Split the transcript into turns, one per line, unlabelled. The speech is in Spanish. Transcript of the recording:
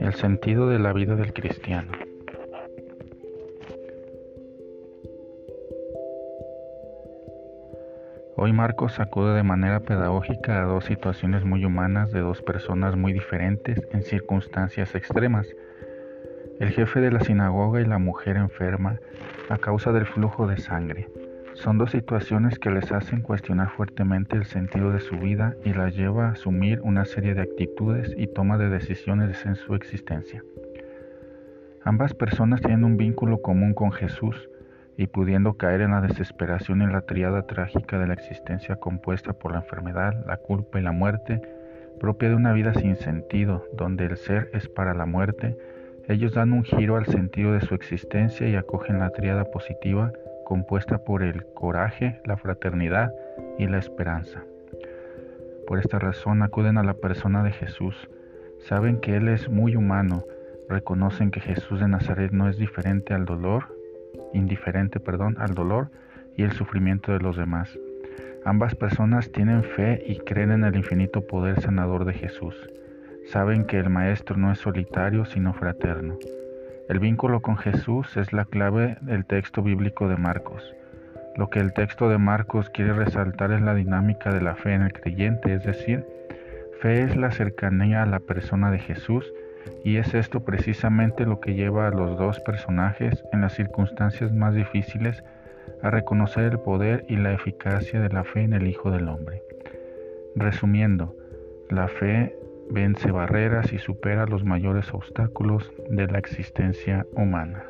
El sentido de la vida del cristiano. Hoy Marcos sacude de manera pedagógica a dos situaciones muy humanas de dos personas muy diferentes en circunstancias extremas. El jefe de la sinagoga y la mujer enferma a causa del flujo de sangre. Son dos situaciones que les hacen cuestionar fuertemente el sentido de su vida y las lleva a asumir una serie de actitudes y toma de decisiones en su existencia. Ambas personas tienen un vínculo común con Jesús y pudiendo caer en la desesperación y la triada trágica de la existencia compuesta por la enfermedad, la culpa y la muerte, propia de una vida sin sentido, donde el ser es para la muerte, ellos dan un giro al sentido de su existencia y acogen la triada positiva compuesta por el coraje, la fraternidad y la esperanza. Por esta razón acuden a la persona de Jesús, saben que Él es muy humano, reconocen que Jesús de Nazaret no es diferente al dolor, indiferente, perdón, al dolor y el sufrimiento de los demás. Ambas personas tienen fe y creen en el infinito poder sanador de Jesús. Saben que el Maestro no es solitario, sino fraterno. El vínculo con Jesús es la clave del texto bíblico de Marcos. Lo que el texto de Marcos quiere resaltar es la dinámica de la fe en el creyente, es decir, fe es la cercanía a la persona de Jesús y es esto precisamente lo que lleva a los dos personajes en las circunstancias más difíciles a reconocer el poder y la eficacia de la fe en el Hijo del Hombre. Resumiendo, la fe vence barreras y supera los mayores obstáculos de la existencia humana.